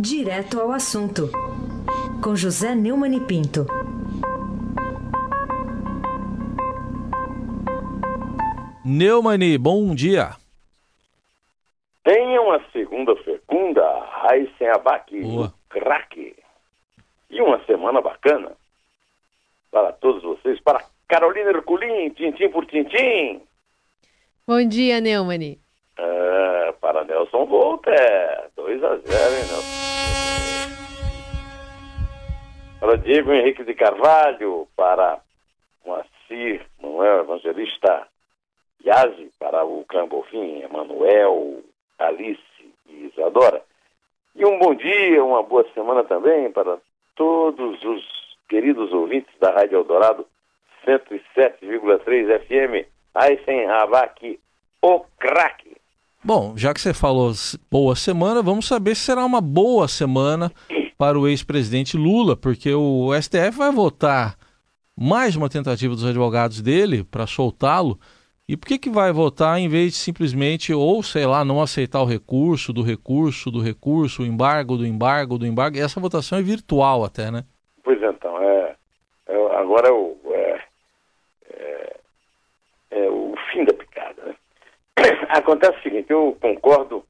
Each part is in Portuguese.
Direto ao assunto, com José Neumann e Pinto. Neumani, bom dia. Tenha uma segunda fecunda, Raíssen Abac, craque. E uma semana bacana para todos vocês, para Carolina Herculin, tintim por tintim. Bom dia, Neumani. É, para Nelson Volta, 2 a 0 hein, Nelson? Para Diego Henrique de Carvalho, para Moacir Manuel Evangelista Yazi, para o Clã Emanuel, Alice e Isadora. E um bom dia, uma boa semana também para todos os queridos ouvintes da Rádio Eldorado 107,3 FM, Aysen Havak, o craque. Bom, já que você falou boa semana, vamos saber se será uma boa semana para o ex-presidente Lula, porque o STF vai votar mais uma tentativa dos advogados dele para soltá-lo. E por que, que vai votar em vez de simplesmente, ou sei lá, não aceitar o recurso, do recurso, do recurso, o embargo, do embargo, do embargo? E essa votação é virtual até, né? Pois então, é, é agora é o, é, é, é o fim da? Acontece o seguinte, eu concordo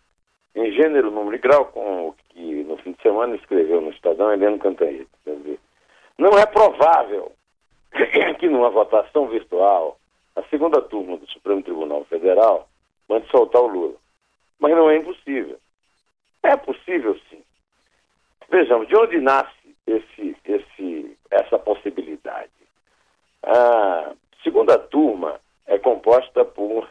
em gênero, número e grau com o que no fim de semana escreveu no Estadão Heleno Cantanhete. Não é provável que numa votação virtual a segunda turma do Supremo Tribunal Federal mande soltar o Lula. Mas não é impossível. É possível sim. Vejamos, de onde nasce esse, esse, essa possibilidade? A segunda turma é composta por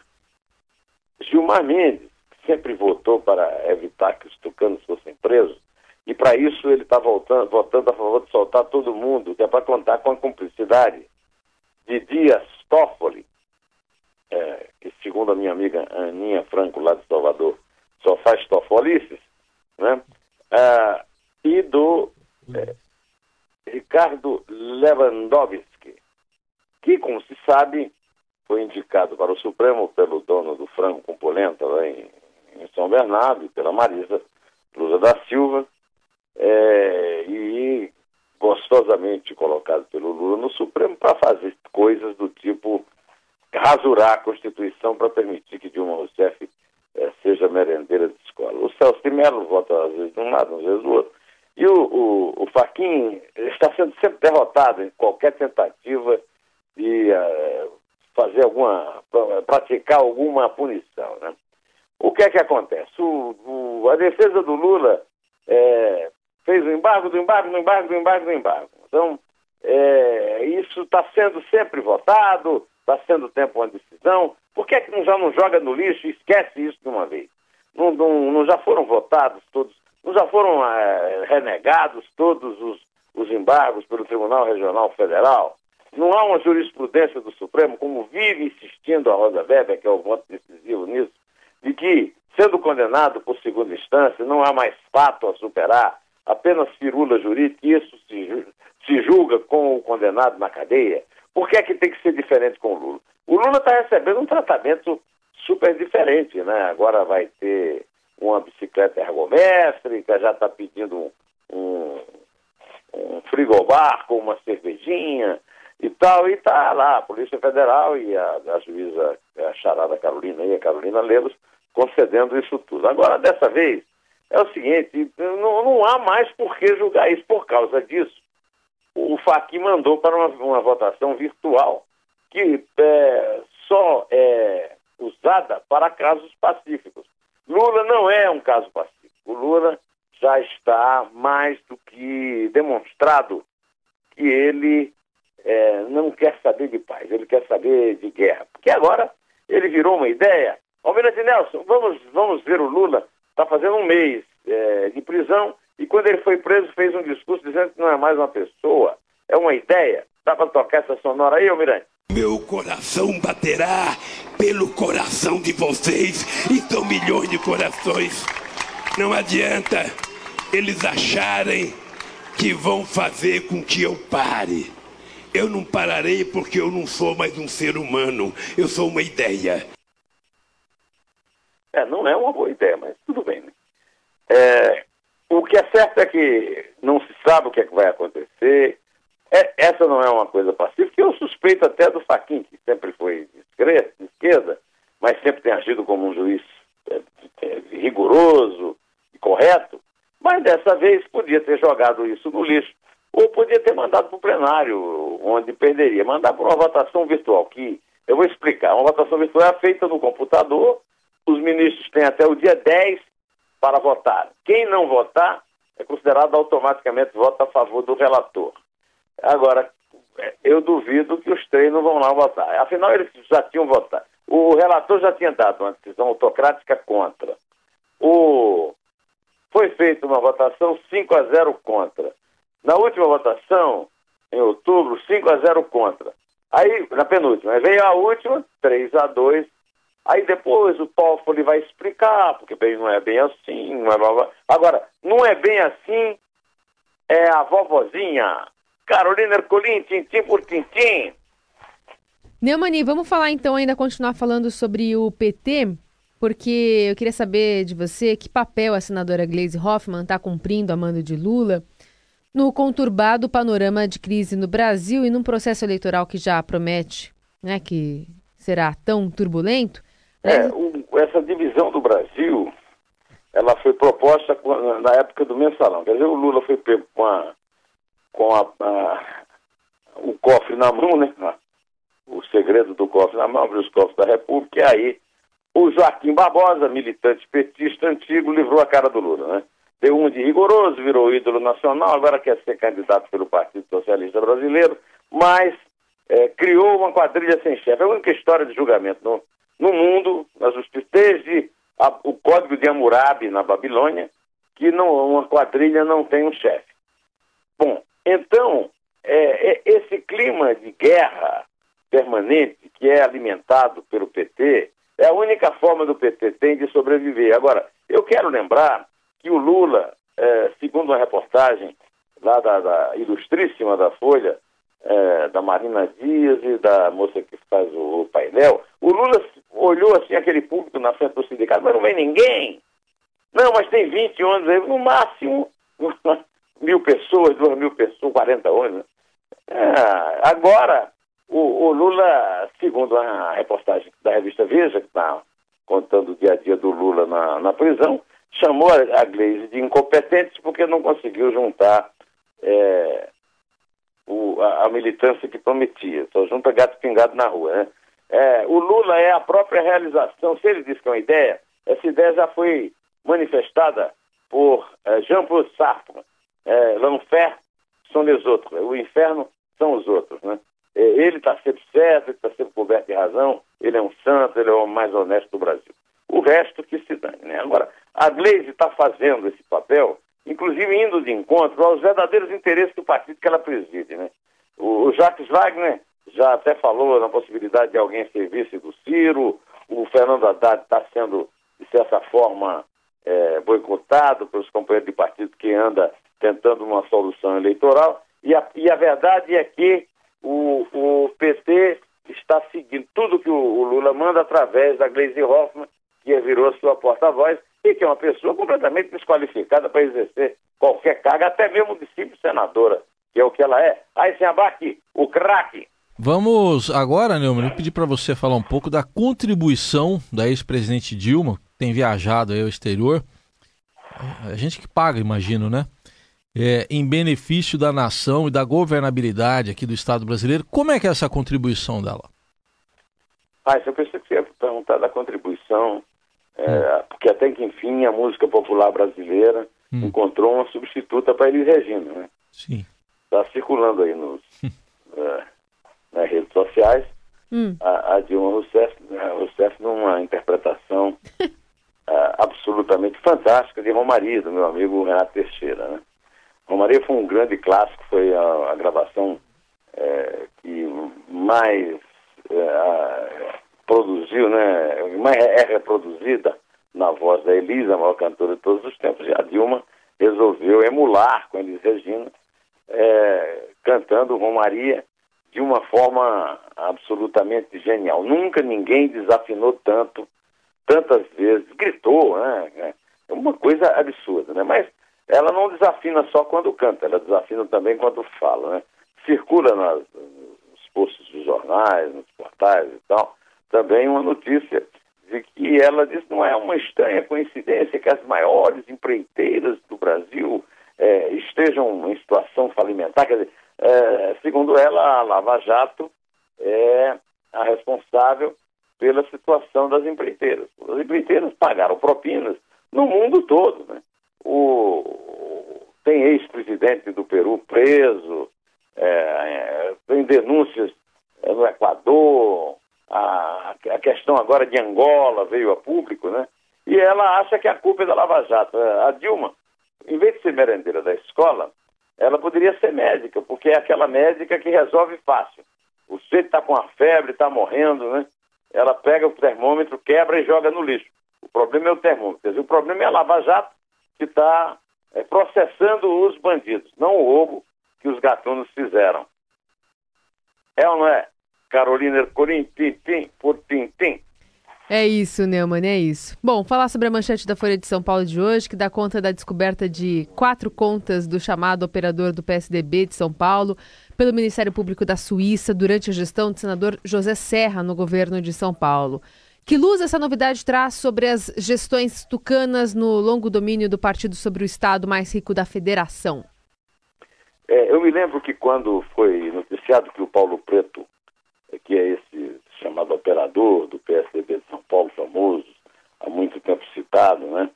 Gilmar Mendes, sempre votou para evitar que os tucanos fossem presos, e para isso ele está votando a favor de soltar todo mundo, que é para contar com a cumplicidade de Dias Toffoli, é, que segundo a minha amiga Aninha Franco, lá de Salvador, só faz tofolices, né? É, e do é, Ricardo Lewandowski, que, como se sabe, foi indicado para o Supremo pelo dono do frango com polenta lá em, em São Bernardo pela Marisa Lula da Silva, é, e gostosamente colocado pelo Lula no Supremo para fazer coisas do tipo rasurar a Constituição para permitir que Dilma Rousseff é, seja merendeira de escola. O Celso de Mello vota às vezes de um lado, às vezes do outro. E o, o, o Faquin está sendo sempre derrotado em qualquer tentativa de uh, fazer alguma, praticar alguma punição. Né? O que é que acontece? O, o, a defesa do Lula é, fez o embargo do embargo, do embargo, do embargo, do embargo. Então, é, isso está sendo sempre votado, está sendo tempo uma decisão. Por que, é que já não joga no lixo e esquece isso de uma vez? Não, não, não já foram votados todos, não já foram é, renegados todos os, os embargos pelo Tribunal Regional Federal? Não há uma jurisprudência do Supremo, como vive insistindo a Rosa Weber, que é o voto decisivo nisso, de que, sendo condenado por segunda instância, não há mais fato a superar, apenas firula jurídica, e isso se, se julga com o condenado na cadeia. Por que é que tem que ser diferente com o Lula? O Lula está recebendo um tratamento super diferente, né? Agora vai ter uma bicicleta ergométrica, já está pedindo um, um frigobar com uma cervejinha, e tal, e está lá a Polícia Federal e a, a juíza, a charada Carolina e a Carolina Lemos concedendo isso tudo. Agora, dessa vez, é o seguinte, não, não há mais por que julgar isso. Por causa disso, o FAQ mandou para uma, uma votação virtual que é, só é usada para casos pacíficos. Lula não é um caso pacífico. O Lula já está mais do que demonstrado que ele é, não quer saber de paz, ele quer saber de guerra. Porque agora ele virou uma ideia. Almirante Nelson, vamos, vamos ver o Lula, está fazendo um mês é, de prisão, e quando ele foi preso fez um discurso dizendo que não é mais uma pessoa, é uma ideia. Dá para tocar essa sonora aí, Almirante? Meu coração baterá pelo coração de vocês, e são milhões de corações. Não adianta eles acharem que vão fazer com que eu pare. Eu não pararei porque eu não sou mais um ser humano, eu sou uma ideia. É, não é uma boa ideia, mas tudo bem. Né? É, o que é certo é que não se sabe o que, é que vai acontecer. É, essa não é uma coisa pacífica. Eu suspeito até do Faquin, que sempre foi de esquerda, mas sempre tem agido como um juiz é, é, rigoroso e correto. Mas dessa vez podia ter jogado isso no lixo. Ou podia ter mandado para o plenário, onde perderia. Mandar para uma votação virtual, que eu vou explicar. Uma votação virtual é feita no computador, os ministros têm até o dia 10 para votar. Quem não votar é considerado automaticamente voto a favor do relator. Agora, eu duvido que os três não vão lá votar. Afinal, eles já tinham votado. O relator já tinha dado uma decisão autocrática contra. O... Foi feita uma votação 5 a 0 contra. Na última votação, em outubro, 5 a 0 contra. Aí, na penúltima, veio a última, 3 a 2 Aí depois o Toffoli vai explicar, porque bem, não é bem assim, não é blá, Agora, não é bem assim, é a vovozinha, Carolina Ercolim, tintim por tintim. Neumani, vamos falar então, ainda continuar falando sobre o PT, porque eu queria saber de você que papel a senadora Gleisi Hoffmann está cumprindo a mando de Lula no conturbado panorama de crise no Brasil e num processo eleitoral que já promete né, que será tão turbulento. É, o, essa divisão do Brasil, ela foi proposta na época do mensalão. Quer dizer, o Lula foi pego com, a, com a, a, o cofre na mão, né? O segredo do cofre na mão, abriu os cofres da República, e aí o Joaquim Barbosa, militante petista antigo, livrou a cara do Lula, né? Deu um de rigoroso, virou ídolo nacional, agora quer ser candidato pelo Partido Socialista Brasileiro, mas é, criou uma quadrilha sem chefe. É a única história de julgamento no, no mundo, na justiça, desde a, o Código de Hammurabi, na Babilônia, que não, uma quadrilha não tem um chefe. Bom, então, é, é, esse clima de guerra permanente que é alimentado pelo PT é a única forma do PT tem de sobreviver. Agora, eu quero lembrar que o Lula, é, segundo uma reportagem lá da, da ilustríssima da Folha, é, da Marina Dias e da moça que faz o, o, painel, o Lula olhou assim aquele público na frente do sindicato, mas não vem ninguém. Não, mas tem 20 ônibus, no máximo mil pessoas, duas mil pessoas, 40 ônibus. É, agora, o, o, Lula, segundo a reportagem da revista Veja, que está contando o dia a dia do Lula na, na prisão, chamou a, Gleisi de incompetente porque não conseguiu juntar é, o, a, a, militância que prometia. Só junta gato pingado na rua, né? É, o Lula é a própria realização. Se ele diz que é uma ideia, essa ideia já foi manifestada por é, Jean-Paul Sartre. É, L'enfer são les autres. O inferno são os outros, né? É, ele está sempre certo, ele está sempre coberto de razão, ele é um santo, ele é o mais honesto do Brasil. O resto que se dane, né? Agora, a Gleisi está fazendo esse papel inclusive indo de encontro aos verdadeiros interesses do partido que ela preside. Né? O, o Jacques Wagner já até falou na possibilidade de alguém ser vice do Ciro, o Fernando Haddad está sendo, de certa forma, é, boicotado pelos companheiros de partido que anda tentando uma solução eleitoral, e a, e a verdade é que o, o PT está seguindo tudo que o, o Lula manda através da Gleisi Hoffmann, que virou sua porta-voz, e que é uma pessoa completamente desqualificada para exercer qualquer cargo, até mesmo de simples senadora, que é o que ela é. Aí sem abaque, o craque. Vamos agora, Neumann, pedir para você falar um pouco da contribuição da ex-presidente Dilma, que tem viajado aí ao exterior. A gente que paga, imagino, né? É, em benefício da nação e da governabilidade aqui do Estado brasileiro. Como é que é essa contribuição dela? Ah, eu pensei que você ia perguntar da contribuição é, porque até que enfim a música popular brasileira hum. encontrou uma substituta para Elis Regina, né? Sim. Está circulando aí nos, é, nas redes sociais hum. a, a, Dilma Rousseff, a Rousseff numa interpretação é, absolutamente fantástica de Romaria, do meu amigo Renato Teixeira, né? Romaria foi um grande clássico, foi a, a gravação é, que mais é, produziu, né, é reproduzida na voz da Elisa, a maior cantora de todos os tempos, e a Dilma resolveu emular com Elis Regina, é, cantando Romaria de uma forma absolutamente genial. Nunca ninguém desafinou tanto, tantas vezes, gritou, né? É uma coisa absurda, né? Mas ela não desafina só quando canta, ela desafina também quando fala, né? Circula nas, nos postos dos jornais, nos portais e tal, também uma notícia de que ela diz não é uma estranha coincidência que as maiores empreiteiras do Brasil é, estejam em situação falimentar. Quer dizer, é, segundo ela, a Lava Jato é a responsável pela situação das empreiteiras. As empreiteiras pagaram propinas no mundo todo, né? O, tem ex-presidente do Peru preso, é, tem denúncias no Equador, a, a questão agora de Angola veio a público, né? E ela acha que a culpa é da Lava Jato. A Dilma, em vez de ser merendeira da escola, ela poderia ser médica, porque é aquela médica que resolve fácil. O sujeito está com a febre, está morrendo, né? Ela pega o termômetro, quebra e joga no lixo. O problema é o termômetro. O problema é a Lava Jato que está é, processando os bandidos, não o roubo que os gatunos fizeram. É ou não é? Carolina Ercolim, tintim por tintim. É isso, Neumann, é isso. Bom, falar sobre a manchete da Folha de São Paulo de hoje, que dá conta da descoberta de quatro contas do chamado operador do PSDB de São Paulo pelo Ministério Público da Suíça durante a gestão do senador José Serra no governo de São Paulo. Que luz essa novidade traz sobre as gestões tucanas no longo domínio do partido sobre o Estado mais rico da federação? É, eu me lembro que quando foi noticiado que o Paulo Preto, que é esse chamado operador do PSDB de São Paulo, famoso, há muito tempo citado, né?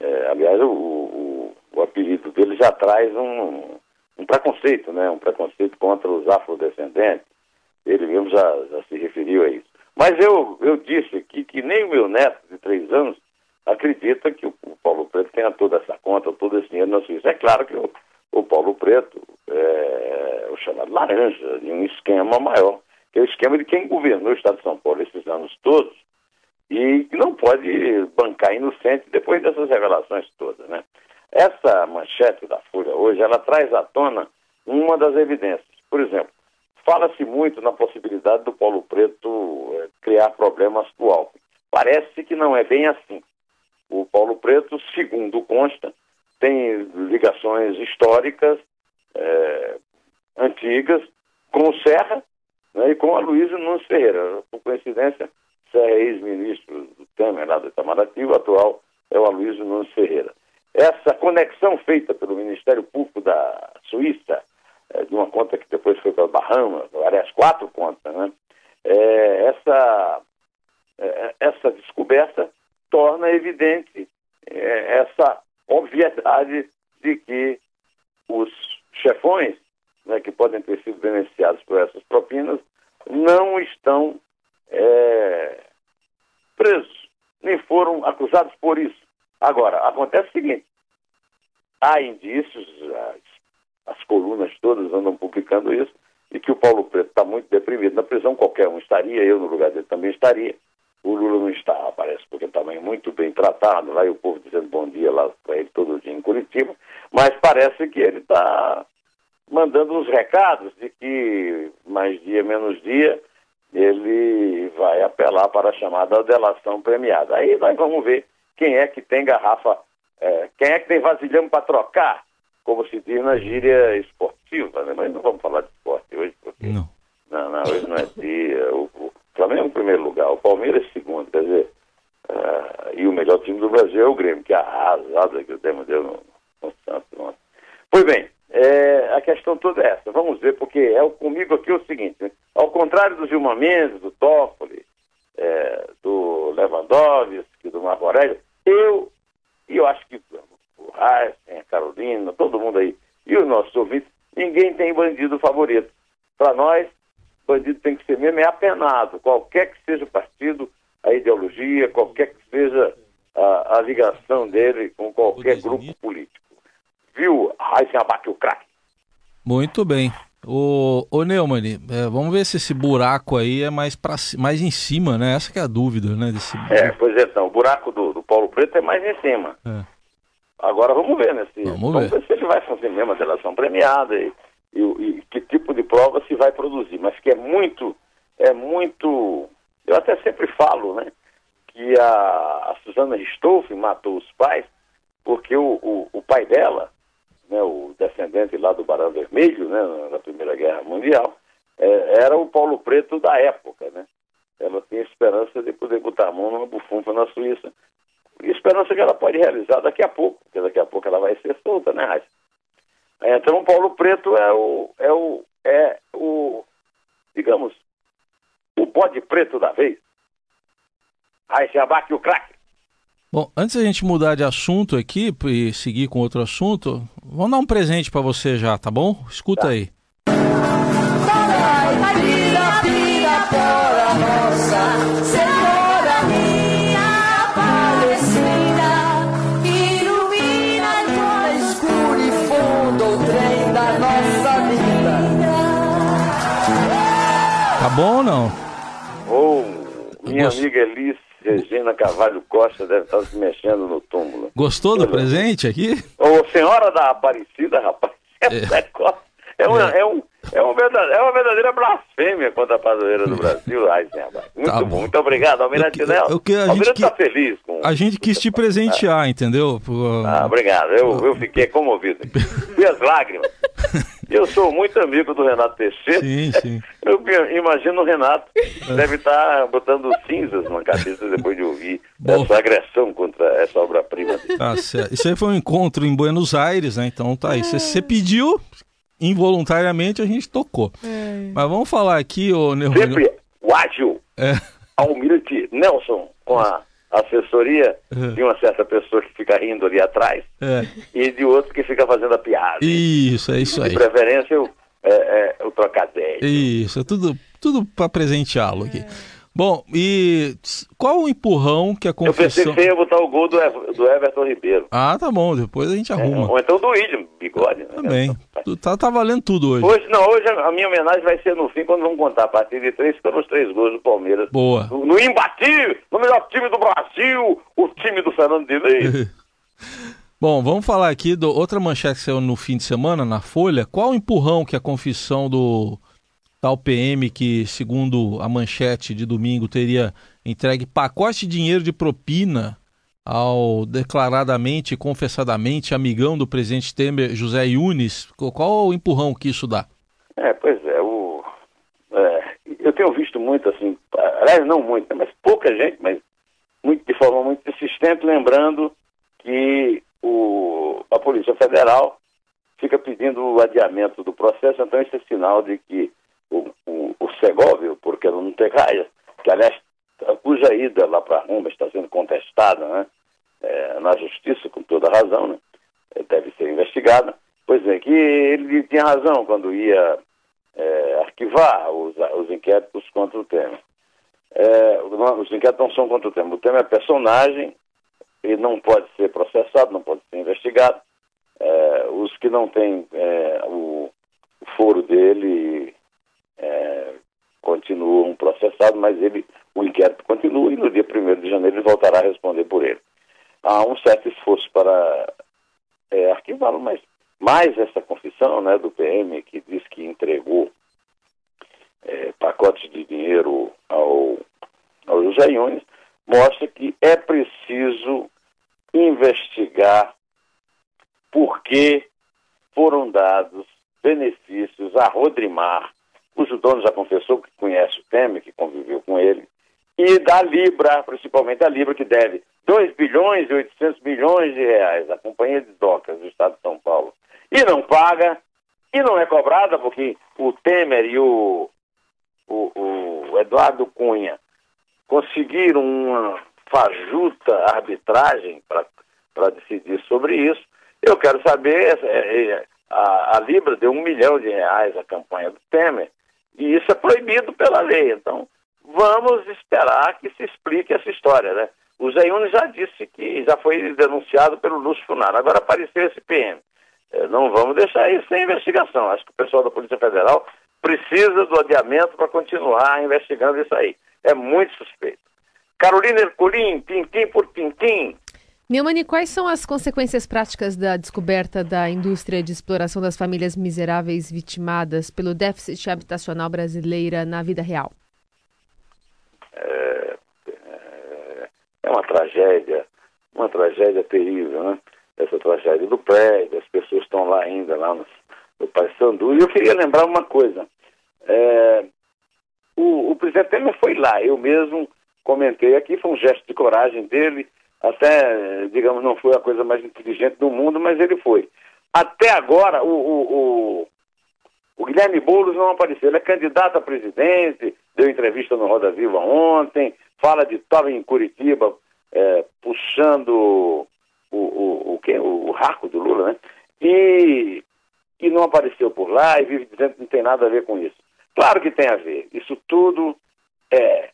É, aliás, o, o, o, apelido dele já traz um, um preconceito, né? Um preconceito contra os afrodescendentes. Ele mesmo já, já se referiu a isso. Mas eu, eu disse aqui que nem o meu neto de três anos acredita que o, o Paulo Preto tenha toda essa conta, todo esse dinheiro na Suíça. É claro que o, o Paulo Preto é o chamado laranja de um esquema maior, que é o esquema de quem governou o Estado de São Paulo esses anos todos e que não pode bancar inocente depois dessas revelações todas, né? Essa manchete da Folha hoje, ela traz à tona uma das evidências. Por exemplo, Fala-se muito na possibilidade do Paulo Preto é, criar problemas com o Alckmin. Parece que não é bem assim. O Paulo Preto, segundo consta, tem ligações históricas é, antigas com o Serra né, e com a Luísa Nunes Ferreira. Por coincidência, Serra é ex-ministro do Temer, lá do Itamaraty, o atual é o Aloysio Nunes Ferreira. Essa conexão feita pelo Ministério Público da Suíça é, de uma conta que depois foi para Bahamas, aliás, quatro contas, né? É, essa, é, essa descoberta torna evidente é, essa obviedade de que os chefões, né, que podem ter sido beneficiados por essas propinas, não estão é, presos, nem foram acusados por isso. Agora, acontece o seguinte: há indícios, as colunas todas andam publicando isso, e que o Paulo Preto está muito deprimido na prisão, qualquer um estaria, eu no lugar dele também estaria. O Lula não está, parece, porque também muito bem tratado, lá e o povo dizendo bom dia lá para ele todo dia em Curitiba, mas parece que ele está mandando uns recados de que mais dia menos dia ele vai apelar para a chamada delação premiada. Aí nós vamos ver quem é que tem garrafa, é, quem é que tem vasilhame para trocar como se diz na gíria esportiva, né? Mas não vamos falar de esporte hoje, porque. Não. Não, não hoje não é dia. O, o Flamengo em primeiro lugar, o Palmeiras em segundo, quer dizer. Uh, e o melhor time do Brasil é o Grêmio, que é arrasada que o Grêmio deu no, no Santos. Pois bem, é, a questão toda é essa. Vamos ver, porque é comigo aqui o seguinte: né? ao contrário do Gilmar Mendes, do Toffoli, é, do Lewandowski, do Marco Aurélio, eu, e eu acho que Heisen, a Carolina, todo mundo aí, e os nossos ouvintes, ninguém tem bandido favorito. Para nós, bandido tem que ser mesmo é apenado, qualquer que seja o partido, a ideologia, qualquer que seja a, a ligação dele com qualquer grupo político. Viu? Heisen abate o craque. Muito bem. O, o Neumann, é, vamos ver se esse buraco aí é mais, pra, mais em cima, né? Essa que é a dúvida, né? Desse... É, pois é, então, o buraco do, do Paulo Preto é mais em cima. É. Agora vamos ver, né? Se, vamos, vamos ver. ver. se ele vai fazer mesmo a delação premiada e, e, e, que tipo de prova se vai produzir. Mas que é muito, é muito. Eu até sempre falo, né? Que a, a Suzana Ristoff matou os pais porque o, o, o pai dela, né, o descendente lá do Barão Vermelho, né, na Primeira Guerra Mundial, é, era o Paulo Preto da época, né? Ela tem esperança de poder botar a mão numa bufunfa na Suíça. E esperança que ela pode realizar daqui a pouco, porque daqui a pouco ela vai ser solta, né, Raíssa? Então o Paulo Preto é o, é o, é o, digamos, o bode preto da vez. Aí se abate o craque. Bom, antes da gente mudar de assunto aqui e seguir com outro assunto, vamos dar um presente para você já, tá bom? Escuta tá. aí. Tá bom ou não? Oh, minha Gost... amiga Elis Regina Carvalho Costa deve estar se mexendo no túmulo. Gostou do presente aqui? Ô, senhora da Aparecida, rapaz. É, é, uma, é. é um, é, uma verdadeira, é uma verdadeira blasfêmia contra a padroeira do Brasil. Ai, Muito tá bom. bom. muito obrigado, Almirante eu, Nelson. Eu, eu, a Almirante está feliz com A gente quis te presentear, entendeu? Ah, obrigado. Eu, eu fiquei comovido. E as lágrimas. Eu sou muito amigo do Renato Teixeira. Sim, sim. Eu imagino o Renato deve estar botando cinzas na cabeça depois de ouvir Bom. essa agressão contra essa obra-prima. Tá certo. Isso aí foi um encontro em Buenos Aires, né? Então tá aí. Você pediu, involuntariamente a gente tocou. É. Mas vamos falar aqui, ô Neurônio. Sempre o ágil, é. Almirante Nelson, com a assessoria uhum. de uma certa pessoa que fica rindo ali atrás é. e de outro que fica fazendo a piada. Isso, é isso aí. De preferência, o, é, é, o trocadilho. Isso, é tudo, tudo para presenteá-lo aqui. Bom, e qual o empurrão que a confissão... Eu pensei que você ia botar o gol do, do Everton Ribeiro. Ah, tá bom, depois a gente é, arruma. É, ou então do William, bigode. Né? Também. Tá, tá valendo tudo hoje. Hoje, não, hoje a minha homenagem vai ser no fim, quando vamos contar a partir de três, foram os três gols do Palmeiras. Boa. No, no imbatível, no melhor time do Brasil, o time do Fernando Diniz. Bom, vamos falar aqui de outra manchete que saiu no fim de semana, na Folha. Qual o empurrão que a confissão do tal PM que, segundo a manchete de domingo, teria entregue pacote de dinheiro de propina ao declaradamente, confessadamente amigão do presidente Temer, José Yunes. Qual o empurrão que isso dá? É, pois é, o, é, eu tenho visto muito assim, aliás, não muito, né, mas pouca gente, mas muito, de forma muito persistente, lembrando que o, a Polícia Federal fica pedindo o adiamento do processo, então isso é sinal de que Segovia, porque não tem raia, que aliás, cuja ida lá para Roma está sendo contestada né, é, na justiça, com toda razão, né, é, deve ser investigada. Pois é, que ele tinha razão quando ia é, arquivar os, os inquéritos contra o Temer. É, os inquéritos não são contra o Temer. O Temer é personagem e não pode ser processado, não pode ser investigado. É, os que não têm é, o, o, foro dele é, continuam processados, mas ele, o inquérito continua e no dia 1 de janeiro ele voltará a responder por ele. Há um certo esforço para é, arquivá-lo, mas mais essa confissão né, do PM que diz que entregou é, pacotes de dinheiro ao, ao José Yunes, mostra que é preciso investigar por que foram dados benefícios a Rodrimar cujo dono já confessou que conhece o Temer, que conviveu com ele, e da Libra, principalmente a Libra, que deve 2 bilhões e 800 milhões de reais à Companhia de Docas do Estado de São Paulo, e não paga, e não é cobrada, porque o Temer e o, o, o Eduardo Cunha conseguiram uma fajuta arbitragem para decidir sobre isso. Eu quero saber, é, é, a, a Libra deu um milhão de reais à campanha do Temer, e isso é proibido pela lei. Então, vamos esperar que se explique essa história, né? O Zé Yunes já disse que já foi denunciado pelo Lúcio Funaro. Agora apareceu esse PM. É, não vamos deixar isso sem investigação. Acho que o pessoal da Polícia Federal precisa do adiamento para continuar investigando isso aí. É muito suspeito. Carolina Herculin, tintim por tintim. Neumani, quais são as consequências práticas da descoberta da indústria de exploração das famílias miseráveis vitimadas pelo déficit habitacional brasileira na vida real? É, é, é uma tragédia, uma tragédia terrível, né? essa tragédia do prédio, as pessoas estão lá ainda, lá no, no Paysandu. E eu queria lembrar uma coisa. É, o, o presidente Temer foi lá, eu mesmo comentei aqui, foi um gesto de coragem dele, até, digamos, não foi a coisa mais inteligente do mundo, mas ele foi. Até agora, o, o, o, o Guilherme Boulos não apareceu. Ele é candidato a presidente, deu entrevista no Roda Viva ontem, fala de estava em Curitiba é, puxando o, o, o, o raco do Lula, né? E, e não apareceu por lá e vive dizendo que não tem nada a ver com isso. Claro que tem a ver. Isso tudo é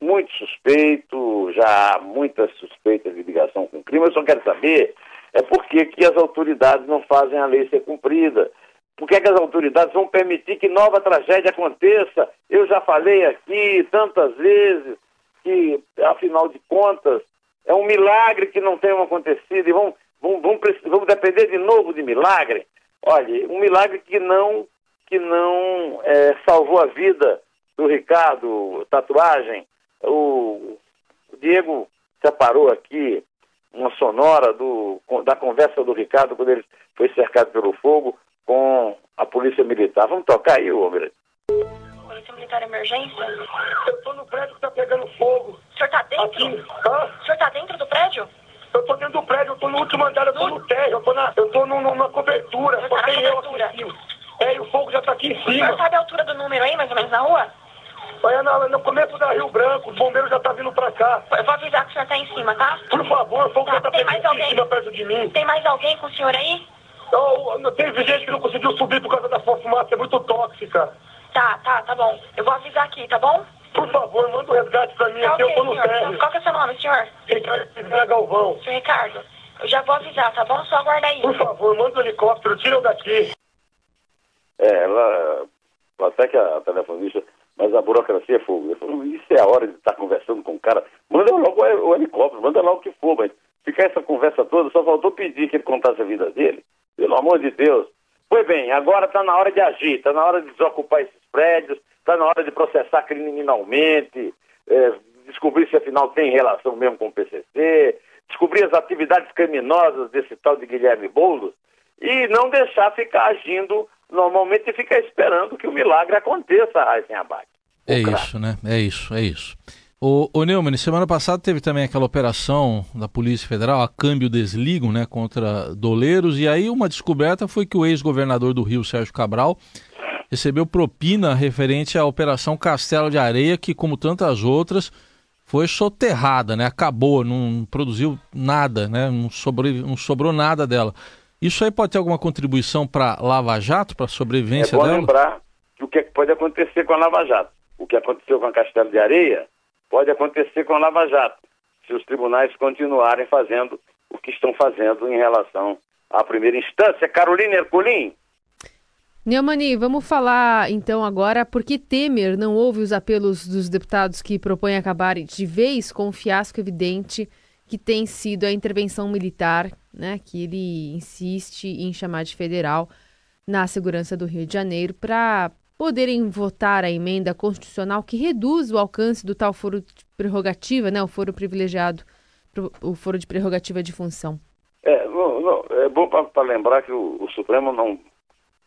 muito suspeito, já há muitas suspeitas de ligação com o crime. Eu só quero saber é por que, que as autoridades não fazem a lei ser cumprida. Por que, que as autoridades vão permitir que nova tragédia aconteça? Eu já falei aqui tantas vezes que, afinal de contas, é um milagre que não tenha acontecido e vão, vão, vão, vão depender de novo de milagre. Olha, um milagre que não, que não é, salvou a vida do Ricardo Tatuagem. O, o Diego separou aqui uma sonora do, da conversa do Ricardo quando ele foi cercado pelo fogo com a Polícia Militar. Vamos tocar aí, ô Polícia Militar Emergência? Eu tô no prédio que tá pegando fogo. O senhor tá dentro? Aqui. Hã? O senhor tá dentro do prédio? Eu tô dentro do prédio, eu tô no último andar, eu tô no térreo, eu tô na, eu tô no, no, na cobertura, só tá na tem eu cobertura? aqui em cima. É, e o fogo já tá aqui em O senhor cima. sabe a altura do número aí, mais ou menos, na rua? Olha, no, no começo da Rio Branco, os bombeiros já tá vindo pra cá. Eu vou avisar que o senhor tá em cima, tá? Por favor, o fogo Tá, já tá tem mais alguém? em cima perto de mim. Tem mais alguém com o senhor aí? Eu, teve gente que não conseguiu subir por causa da fumaça, é muito tóxica. Tá, tá, tá bom. Eu vou avisar aqui, tá bom? Por favor, manda o resgate pra mim Tá aqui, ok, eu tô no senhor. térreo. Qual que é o seu nome, senhor? Ricardo Galvão. Senhor Ricardo, eu já vou avisar, tá bom? Só aguarda aí. Por favor, manda o helicóptero, tira eu daqui. É, ela, até que a telefonista, mas a burocracia é fogo. Eu falo, isso é a hora de estar conversando com o cara. Manda logo o, helicóptero, manda logo o que for, mas ficar essa conversa toda, só faltou pedir que ele contasse a vida dele. Pelo amor de Deus. Pois bem, agora está na hora de agir, está na hora de desocupar esses prédios, está na hora de processar criminalmente, é, descobrir se afinal tem relação mesmo com o PCC, descobrir as atividades criminosas desse tal de Guilherme Boulos e não deixar ficar agindo normalmente ficar esperando que o milagre aconteça, Raíssen Abate. É isso, né? É isso, é isso. O, o Neumann, semana passada teve também aquela operação da Polícia Federal, a câmbio desligo, né, contra doleiros, e aí uma descoberta foi que o ex-governador do Rio, Sérgio Cabral, recebeu propina referente à Operação Castelo de Areia, que, como tantas outras, foi soterrada, né? Acabou, não produziu nada, né? Não, não sobrou nada dela. Isso aí pode ter alguma contribuição para Lava Jato, para a sobrevivência É bom dela? lembrar que o que pode acontecer com a Lava Jato. O que aconteceu com a Castelo de Areia pode acontecer com a Lava Jato, se os tribunais continuarem fazendo o que estão fazendo em relação à primeira instância. Carolina Ercolim. Neumani, vamos falar então agora por que Temer não ouve os apelos dos deputados que propõem acabar de vez com o fiasco evidente que tem sido a intervenção militar, né, que ele insiste em chamar de federal na segurança do Rio de Janeiro para poderem votar a emenda constitucional que reduz o alcance do tal foro de prerrogativa, né, o foro privilegiado, o foro de prerrogativa de função. É, não, não, é bom para lembrar que o, o Supremo não,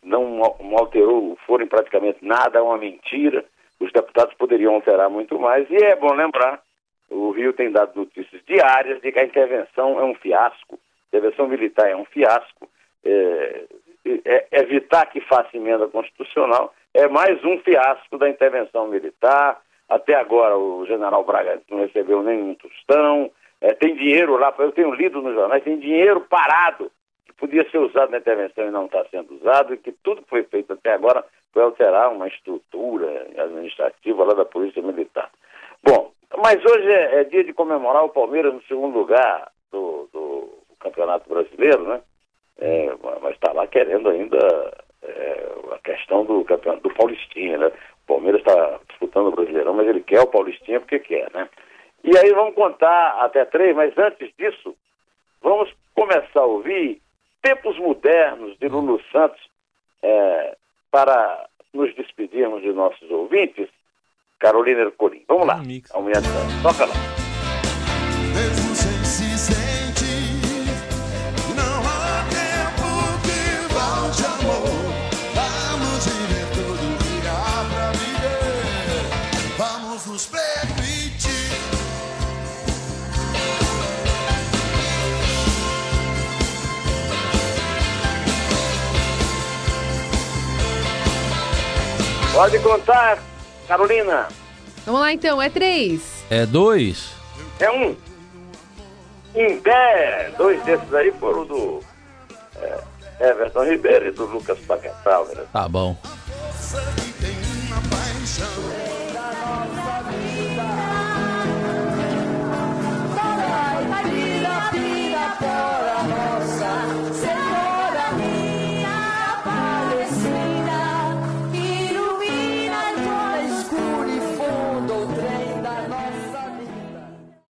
não, não alterou o foro em praticamente nada, é uma mentira. Os deputados poderiam alterar muito mais. E é bom lembrar, o Rio tem dado notícias diárias de que a intervenção é um fiasco, a intervenção militar é um fiasco. É, é, evitar que faça emenda constitucional é mais um fiasco da intervenção militar. Até agora o general Braga não recebeu nenhum tostão. É, tem dinheiro lá, eu tenho lido nos jornais, tem dinheiro parado que podia ser usado na intervenção e não está sendo usado, e que tudo que foi feito até agora foi alterar uma estrutura administrativa lá da Polícia Militar. Bom, mas hoje é, é dia de comemorar o Palmeiras no segundo lugar do Campeonato Brasileiro, né? É, mas está lá querendo ainda é, a questão do campeonato do Paulistinha, né? O Palmeiras está disputando o Brasileirão, mas ele quer o Paulistinha porque quer, né? E aí vamos contar até três, mas antes disso, vamos começar a ouvir Tempos Modernos de Lulu Santos é, para nos despedirmos de nossos ouvintes. Carolina Ercolim. Vamos lá. Aumenta. Toca lá. Deus nos permite. Pode contar, Carolina. Vamos lá então, é três. É dois. É um. Em pé, dois desses aí foram do é, Everton Ribeiro e do Lucas Pacatal. Né? Tá bom.